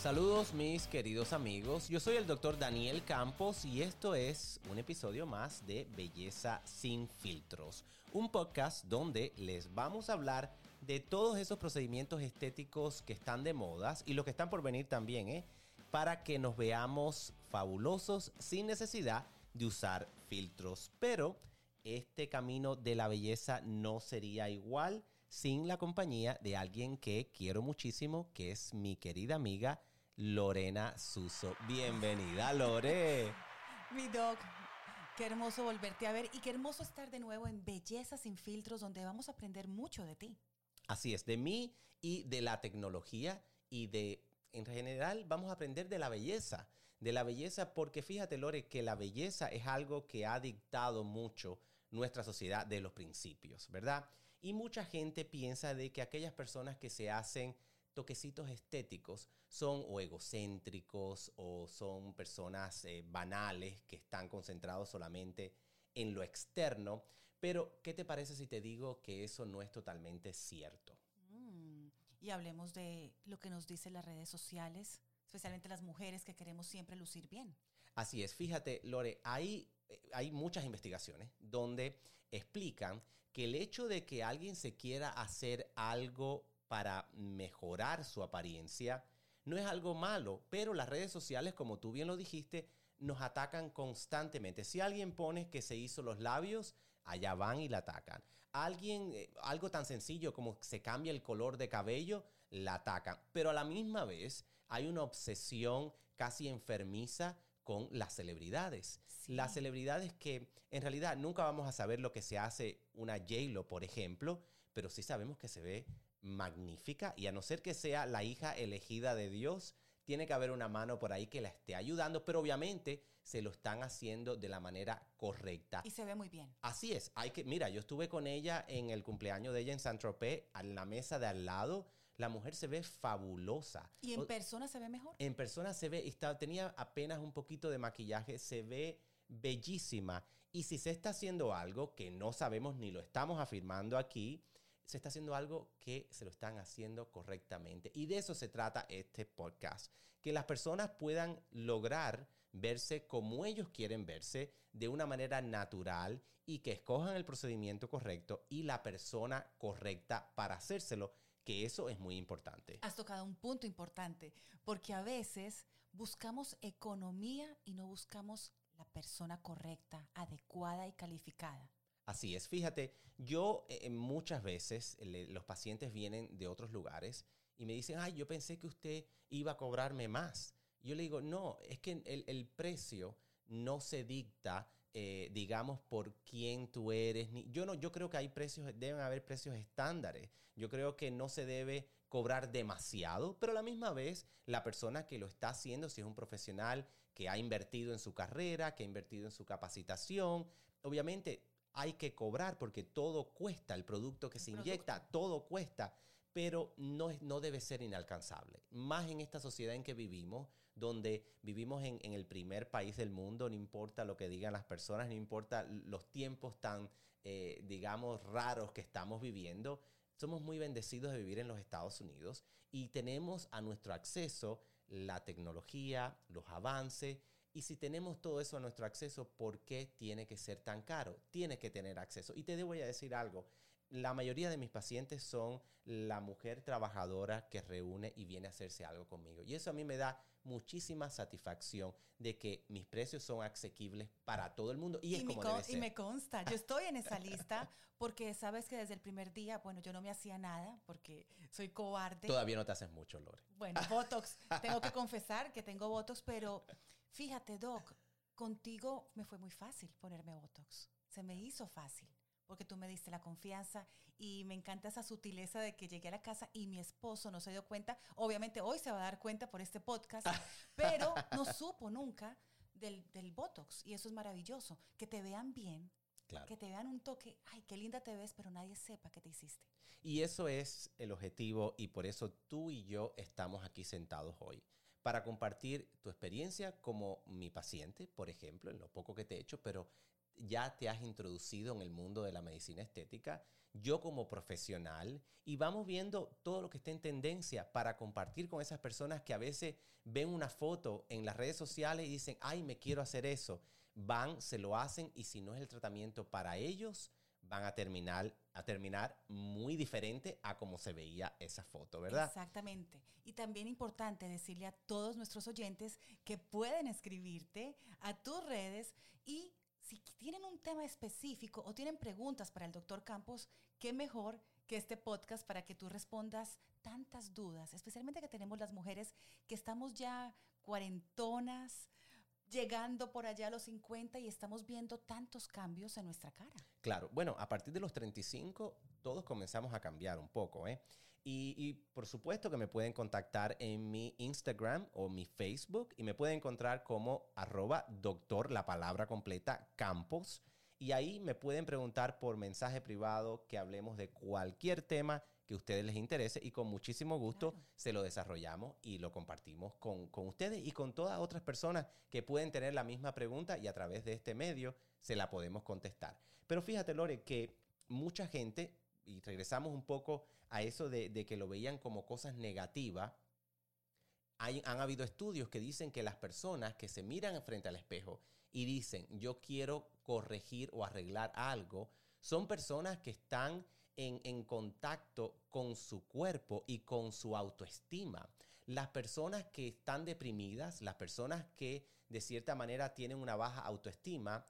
Saludos mis queridos amigos, yo soy el doctor Daniel Campos y esto es un episodio más de Belleza sin filtros, un podcast donde les vamos a hablar de todos esos procedimientos estéticos que están de modas y los que están por venir también, ¿eh? para que nos veamos fabulosos sin necesidad de usar filtros. Pero este camino de la belleza no sería igual sin la compañía de alguien que quiero muchísimo, que es mi querida amiga Lorena Suso. Bienvenida, Lore. Mi doc, qué hermoso volverte a ver y qué hermoso estar de nuevo en Belleza sin filtros, donde vamos a aprender mucho de ti. Así es, de mí y de la tecnología y de, en general, vamos a aprender de la belleza. De la belleza, porque fíjate, Lore, que la belleza es algo que ha dictado mucho nuestra sociedad de los principios, ¿verdad? Y mucha gente piensa de que aquellas personas que se hacen toquecitos estéticos son o egocéntricos o son personas eh, banales que están concentrados solamente en lo externo. Pero, ¿qué te parece si te digo que eso no es totalmente cierto? Mm, y hablemos de lo que nos dicen las redes sociales, especialmente las mujeres que queremos siempre lucir bien. Así es, fíjate, Lore, hay, eh, hay muchas investigaciones donde explican que el hecho de que alguien se quiera hacer algo para mejorar su apariencia, no es algo malo, pero las redes sociales, como tú bien lo dijiste, nos atacan constantemente. Si alguien pone que se hizo los labios, allá van y la atacan. Alguien, eh, algo tan sencillo como se cambia el color de cabello, la atacan. Pero a la misma vez hay una obsesión casi enfermiza con las celebridades. Las celebridades que en realidad nunca vamos a saber lo que se hace una J-Lo, por ejemplo, pero sí sabemos que se ve magnífica y a no ser que sea la hija elegida de Dios, tiene que haber una mano por ahí que la esté ayudando, pero obviamente se lo están haciendo de la manera correcta. Y se ve muy bien. Así es, hay que, mira, yo estuve con ella en el cumpleaños de ella en Saint Tropez, en la mesa de al lado. La mujer se ve fabulosa. ¿Y en persona se ve mejor? En persona se ve, está, tenía apenas un poquito de maquillaje, se ve bellísima. Y si se está haciendo algo que no sabemos ni lo estamos afirmando aquí, se está haciendo algo que se lo están haciendo correctamente. Y de eso se trata este podcast. Que las personas puedan lograr verse como ellos quieren verse de una manera natural y que escojan el procedimiento correcto y la persona correcta para hacérselo, que eso es muy importante. Has tocado un punto importante, porque a veces buscamos economía y no buscamos la persona correcta, adecuada y calificada. Así es, fíjate, yo eh, muchas veces los pacientes vienen de otros lugares y me dicen, ay, yo pensé que usted iba a cobrarme más. Yo le digo, no, es que el, precio no se dicta, eh, digamos, por quién tú eres. Ni, yo no, yo creo que hay precios, deben haber precios estándares. Yo creo que no se debe cobrar demasiado, pero a la misma vez la persona que lo está haciendo, si es un profesional que ha invertido en su carrera, que ha invertido en su capacitación, obviamente hay que cobrar porque todo cuesta, el producto que se inyecta, todo cuesta, pero no, no debe ser inalcanzable. Más en esta sociedad en que vivimos, donde vivimos en, el primer país del mundo, no importa lo que digan las personas, no importa los tiempos tan, eh, digamos, raros que estamos viviendo, somos muy bendecidos de vivir en los Estados Unidos y tenemos a nuestro acceso la tecnología, los avances Y si tenemos todo eso a nuestro acceso, ¿por qué tiene que ser tan caro? Tiene que tener acceso. Y te voy a decir algo. La mayoría de mis pacientes son la mujer trabajadora que reúne y viene a hacerse algo conmigo. Y eso a mí me da muchísima satisfacción de que mis precios son asequibles para todo el mundo y, es como debe ser. Y me consta, yo estoy en esa lista porque sabes que desde el primer día, bueno, yo no me hacía nada porque soy cobarde. Todavía no te haces mucho, Lore. Bueno, Botox, tengo que confesar que tengo Botox, pero fíjate, Doc, contigo me fue muy fácil ponerme Botox. Se me hizo fácil porque tú me diste la confianza y me encanta esa sutileza de que llegué a la casa y mi esposo no se dio cuenta. Obviamente hoy se va a dar cuenta por este podcast, pero no supo nunca del, del Botox y eso es maravilloso. Que te vean bien, Que te vean un toque, ay, qué linda te ves, pero nadie sepa qué te hiciste. Y eso es el objetivo y por eso tú y yo estamos aquí sentados hoy. Para compartir tu experiencia como mi paciente, por ejemplo, en lo poco que te he hecho, pero ya te has introducido en el mundo de la medicina estética, yo como profesional, y vamos viendo todo lo que está en tendencia para compartir con esas personas que a veces ven una foto en las redes sociales y dicen, ay, me quiero hacer eso. Van, se lo hacen y si no es el tratamiento para ellos, van a terminar, a terminar muy diferente a como se veía esa foto, ¿verdad? Exactamente. Y también importante decirle a todos nuestros oyentes que pueden escribirte a tus redes y un tema específico o tienen preguntas para el doctor Campos, qué mejor que este podcast para que tú respondas tantas dudas, especialmente que tenemos las mujeres que estamos ya cuarentonas, llegando por allá a los 50 y estamos viendo tantos cambios en nuestra cara. Claro, bueno, a partir de los 35 todos comenzamos a cambiar un poco, ¿eh? Y, por supuesto que me pueden contactar en mi Instagram o mi Facebook y me pueden encontrar como arroba doctor, la palabra completa, Campos. Y ahí me pueden preguntar por mensaje privado que hablemos de cualquier tema que a ustedes les interese y con muchísimo gusto se lo desarrollamos y lo compartimos con, con, ustedes y con todas otras personas que pueden tener la misma pregunta y a través de este medio se la podemos contestar. Pero fíjate, Lore, que mucha gente, y regresamos un poco a eso de, que lo veían como cosas negativas, hay, han habido estudios que dicen que las personas que se miran frente al espejo y dicen yo quiero corregir o arreglar algo, son personas que están en, contacto con su cuerpo y con su autoestima. Las personas que están deprimidas, las personas que de cierta manera tienen una baja autoestima,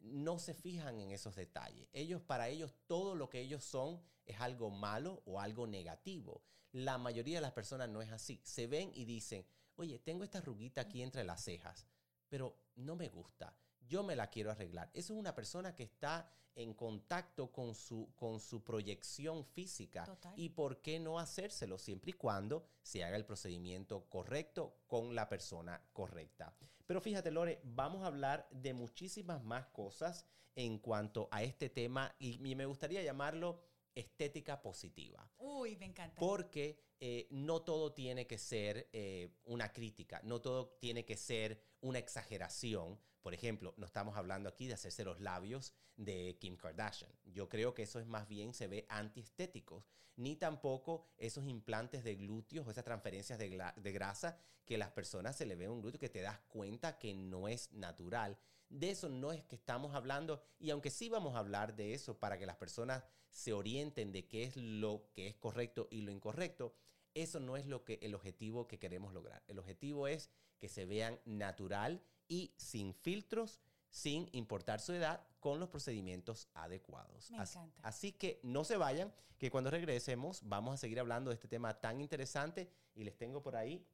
no se fijan en esos detalles. Ellos, para ellos, todo lo que ellos son es algo malo o algo negativo. La mayoría de las personas no es así. Se ven y dicen, oye, tengo esta ruguita aquí entre las cejas, pero no me gusta yo me la quiero arreglar. Eso es una persona que está en contacto con su, con su proyección física. ¿Y por qué no hacérselo siempre y cuando se haga el procedimiento correcto con la persona correcta? Pero fíjate, Lore, vamos a hablar de muchísimas más cosas en cuanto a este tema y me gustaría llamarlo estética positiva. Uy, me encanta. Porque eh, no todo tiene que ser eh, una crítica, no todo tiene que ser una exageración. Por ejemplo, no estamos hablando aquí de hacerse los labios de Kim Kardashian. Yo creo que eso es más bien se ve antiestéticos, ni tampoco esos implantes de glúteos o esas transferencias de, grasa que las personas se le ve un glúteo que te das cuenta que no es natural. De eso no es que estamos hablando y aunque sí vamos a hablar de eso para que las personas se orienten de qué es lo que es correcto y lo incorrecto, eso no es lo que el objetivo que queremos lograr. El objetivo es que se vean natural y sin filtros, sin importar su edad, con los procedimientos adecuados. Me encanta. Así, que no se vayan, que cuando regresemos vamos a seguir hablando de este tema tan interesante y les tengo por ahí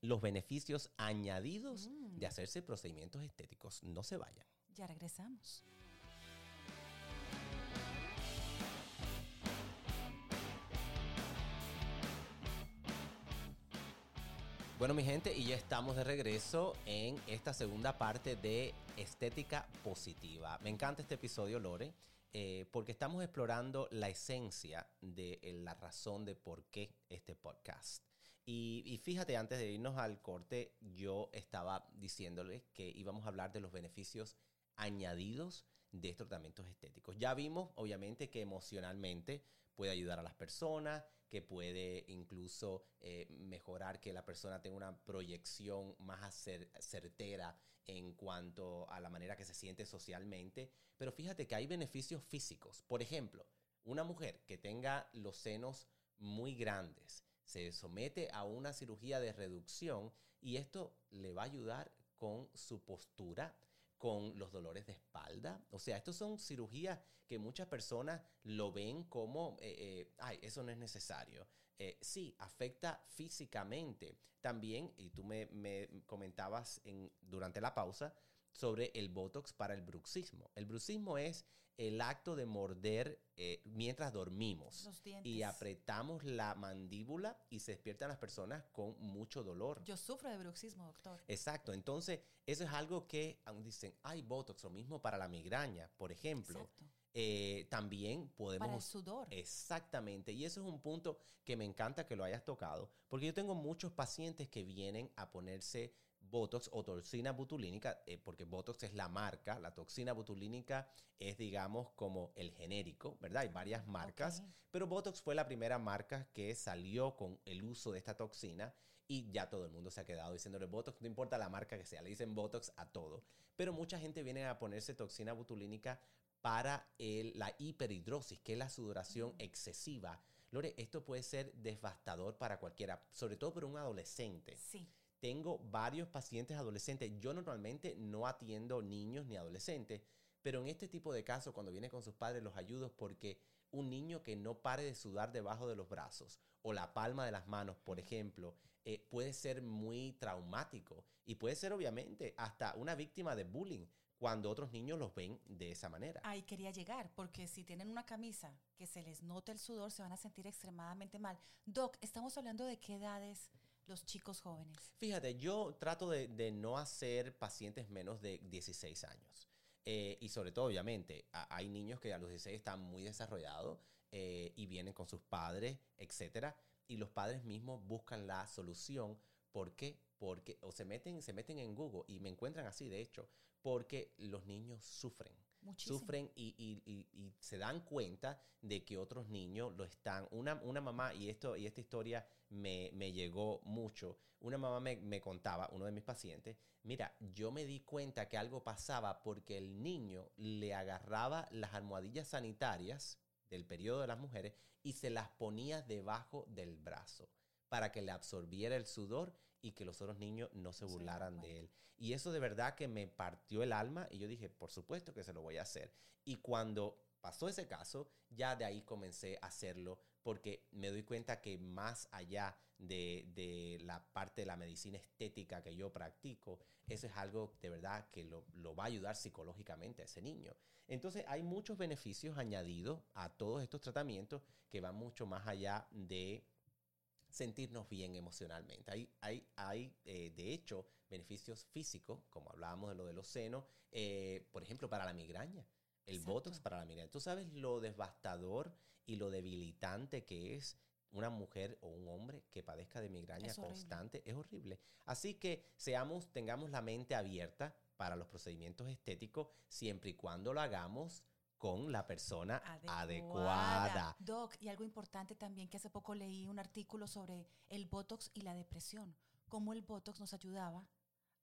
los beneficios añadidos mm. de hacerse procedimientos estéticos. No se vayan. Ya regresamos. Bueno, mi gente, y ya estamos de regreso en esta segunda parte de Estética Positiva. Me encanta este episodio, Lore, eh, porque estamos explorando la esencia de eh, la razón de por qué este podcast. Y, fíjate, antes de irnos al corte, yo estaba diciéndoles que íbamos a hablar de los beneficios añadidos de tratamientos estéticos. Ya vimos, obviamente, que emocionalmente puede ayudar a las personas, que puede incluso eh, mejorar que la persona tenga una proyección más certera en cuanto a la manera que se siente socialmente, pero fíjate que hay beneficios físicos. Por ejemplo, una mujer que tenga los senos muy grandes se somete a una cirugía de reducción y esto le va a ayudar con su postura, con los dolores de espalda. O sea, estos son cirugías que muchas personas lo ven como, eh, eh, ay, eso no es necesario. Eh, sí, afecta físicamente. También, y tú me, comentabas en, durante la pausa, sobre el Botox para el bruxismo. El bruxismo es el acto de morder eh, mientras dormimos y apretamos la mandíbula y se despiertan las personas con mucho dolor. Yo sufro de bruxismo, doctor. Exacto, entonces eso es algo que aún dicen, hay Botox, lo mismo para la migraña, por ejemplo. Exacto. Eh, también podemos... Para el sudor. Exactamente. Y eso es un punto que me encanta que lo hayas tocado, porque yo tengo muchos pacientes que vienen a ponerse Botox o toxina butulínica, eh, porque Botox es la marca, la toxina butulínica es, digamos, como el genérico, ¿verdad? Hay varias marcas, pero Botox fue la primera marca que salió con el uso de esta toxina y ya todo el mundo se ha quedado diciéndole Botox, no importa la marca que sea, le dicen Botox a todo. Pero mucha gente viene a ponerse toxina butulínica para la hiperhidrosis, que es la sudoración excesiva. Lore, esto puede ser devastador para cualquiera, sobre todo para un adolescente. Sí. Tengo varios pacientes adolescentes. Yo normalmente no atiendo niños ni adolescentes, pero en este tipo de casos, cuando viene con sus padres, los ayudo porque un niño que no pare de sudar debajo de los brazos o la palma de las manos, por ejemplo, eh, puede ser muy traumático y puede ser obviamente hasta una víctima de bullying cuando otros niños los ven de esa manera. Ahí quería llegar, porque si tienen una camisa que se les nota el sudor, se van a sentir extremadamente mal. Doc, estamos hablando de qué edades los chicos jóvenes. Fíjate, yo trato de, no hacer pacientes menos de 16 años. Eh, y sobre todo, obviamente, hay niños que a los 16 están muy desarrollados eh, y vienen con sus padres, etcétera, y los padres mismos buscan la solución. ¿Por qué? Porque o se meten, se meten en Google y me encuentran así, de hecho, porque los niños sufren. Sufren y, se dan cuenta de que otros niños lo están. Una, una mamá, y, esto, y esta historia me, llegó mucho, una mamá me, me, contaba, uno de mis pacientes, mira, yo me di cuenta que algo pasaba porque el niño le agarraba las almohadillas sanitarias del periodo de las mujeres y se las ponía debajo del brazo para que le absorbiera el sudor y que los otros niños no se burlaran de él. Y eso de verdad que me partió el alma y yo dije, por supuesto que se lo voy a hacer. Y cuando pasó ese caso, ya de ahí comencé a hacerlo porque me doy cuenta que más allá de, la parte de la medicina estética que yo practico, eso es algo de verdad que lo, lo, va a ayudar psicológicamente a ese niño. Entonces hay muchos beneficios añadidos a todos estos tratamientos que van mucho más allá de sentirnos bien emocionalmente. Hay, hay, hay eh, de hecho, beneficios físicos, como hablábamos de lo de los senos, eh, por ejemplo, para la migraña. El Botox para la migraña. Tú sabes lo devastador y lo debilitante que es una mujer o un hombre que padezca de migraña constante. Es horrible. Así que seamos, tengamos la mente abierta para los procedimientos estéticos siempre y cuando lo hagamos con la persona adecuada. Doc, y algo importante también que hace poco leí un artículo sobre el Botox y la depresión, cómo el Botox nos ayudaba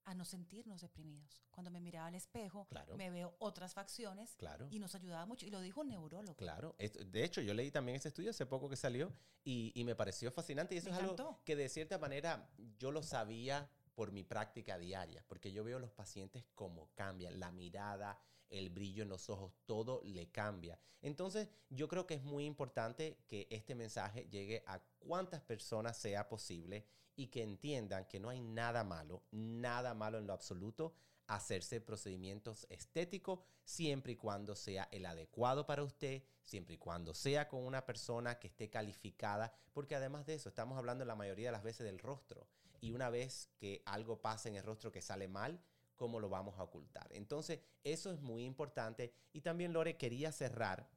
a no sentirnos deprimidos. Cuando me miraba al espejo, me veo otras facciones y nos ayudaba mucho. Y lo dijo un neurólogo. Claro. De hecho, yo leí también ese estudio hace poco que salió y, me pareció fascinante. Y eso es algo que de cierta manera yo lo sabía por mi práctica diaria, porque yo veo los pacientes cómo cambian, la mirada, el brillo en los ojos, todo le cambia. Entonces, yo creo que es muy importante que este mensaje llegue a cuantas personas sea posible y que entiendan que no hay nada malo, nada malo en lo absoluto hacerse procedimientos estéticos siempre y cuando sea el adecuado para usted, siempre y cuando sea con una persona que esté calificada, porque además de eso estamos hablando la mayoría de las veces del rostro y una vez que algo pasa en el rostro que sale mal, cómo lo vamos a ocultar. Entonces, eso es muy importante. Y también, Lore, quería cerrar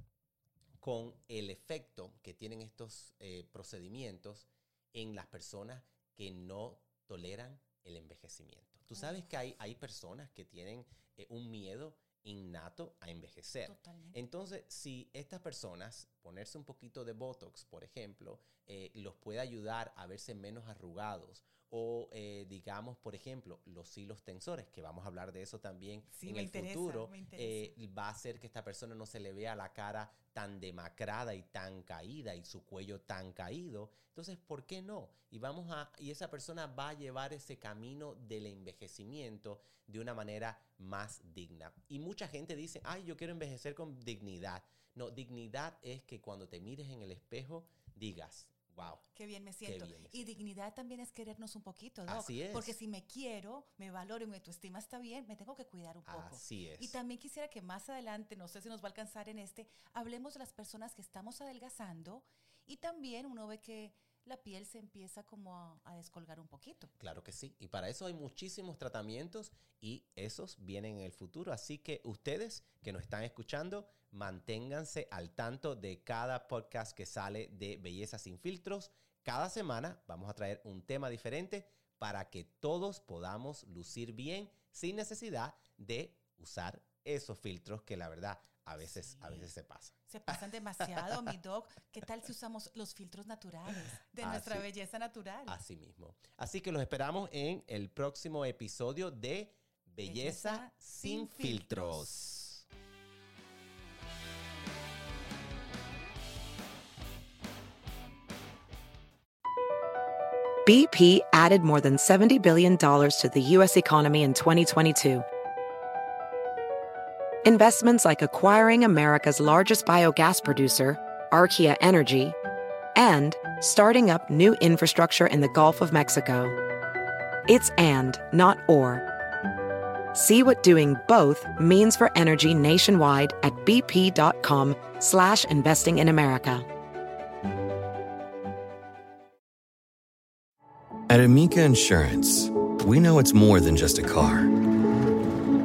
con el efecto que tienen estos eh, procedimientos en las personas que no toleran el envejecimiento. Tú sabes que hay, hay personas que tienen eh, un miedo innato a envejecer. Entonces, si estas personas, ponerse un poquito de Botox, por ejemplo, eh, los puede ayudar a verse menos arrugados o eh, digamos, por ejemplo, los hilos tensores, que vamos a hablar de eso también Sí, en el interesa, futuro, eh, va a hacer que esta persona no se le vea la cara tan demacrada y tan caída y su cuello tan caído. Entonces, ¿por qué no? Y vamos a y esa persona va a llevar ese camino del envejecimiento de una manera más digna. Y mucha gente dice, "Ay, yo quiero envejecer con dignidad." No, dignidad es que cuando te mires en el espejo digas, "Wow, Qué bien me siento. bien me y siento. dignidad también es querernos un poquito, Doc. Así es. Porque si me quiero, me valoro y mi autoestima está bien, me tengo que cuidar un poco. así es." Y también quisiera que más adelante, no sé si nos va a alcanzar en este, hablemos de las personas que estamos adelgazando y también uno ve que la piel se empieza como a, a descolgar un poquito. Claro que sí. Y para eso hay muchísimos tratamientos y esos vienen en el futuro. Así que ustedes que nos están escuchando, manténganse al tanto de cada podcast que sale de Belleza sin filtros. Cada semana vamos a traer un tema diferente para que todos podamos lucir bien sin necesidad de usar esos filtros que la verdad a veces, a Sí. veces se pasan. Se pasan demasiado, mi doc. ¿Qué tal si usamos los filtros naturales de nuestra Así- belleza natural? Así mismo. Así que los esperamos en el próximo episodio de Belleza, Belleza sin sin filtros. BP added more than $70 billion to the U.S. economy in 2022. Investments like acquiring America's largest biogas producer, Archaea Energy, and starting up new infrastructure in the Gulf of Mexico. It's and, not or. See what doing both means for energy nationwide at bp.com slash investing in America. At Amica Insurance, we know it's more than just a car.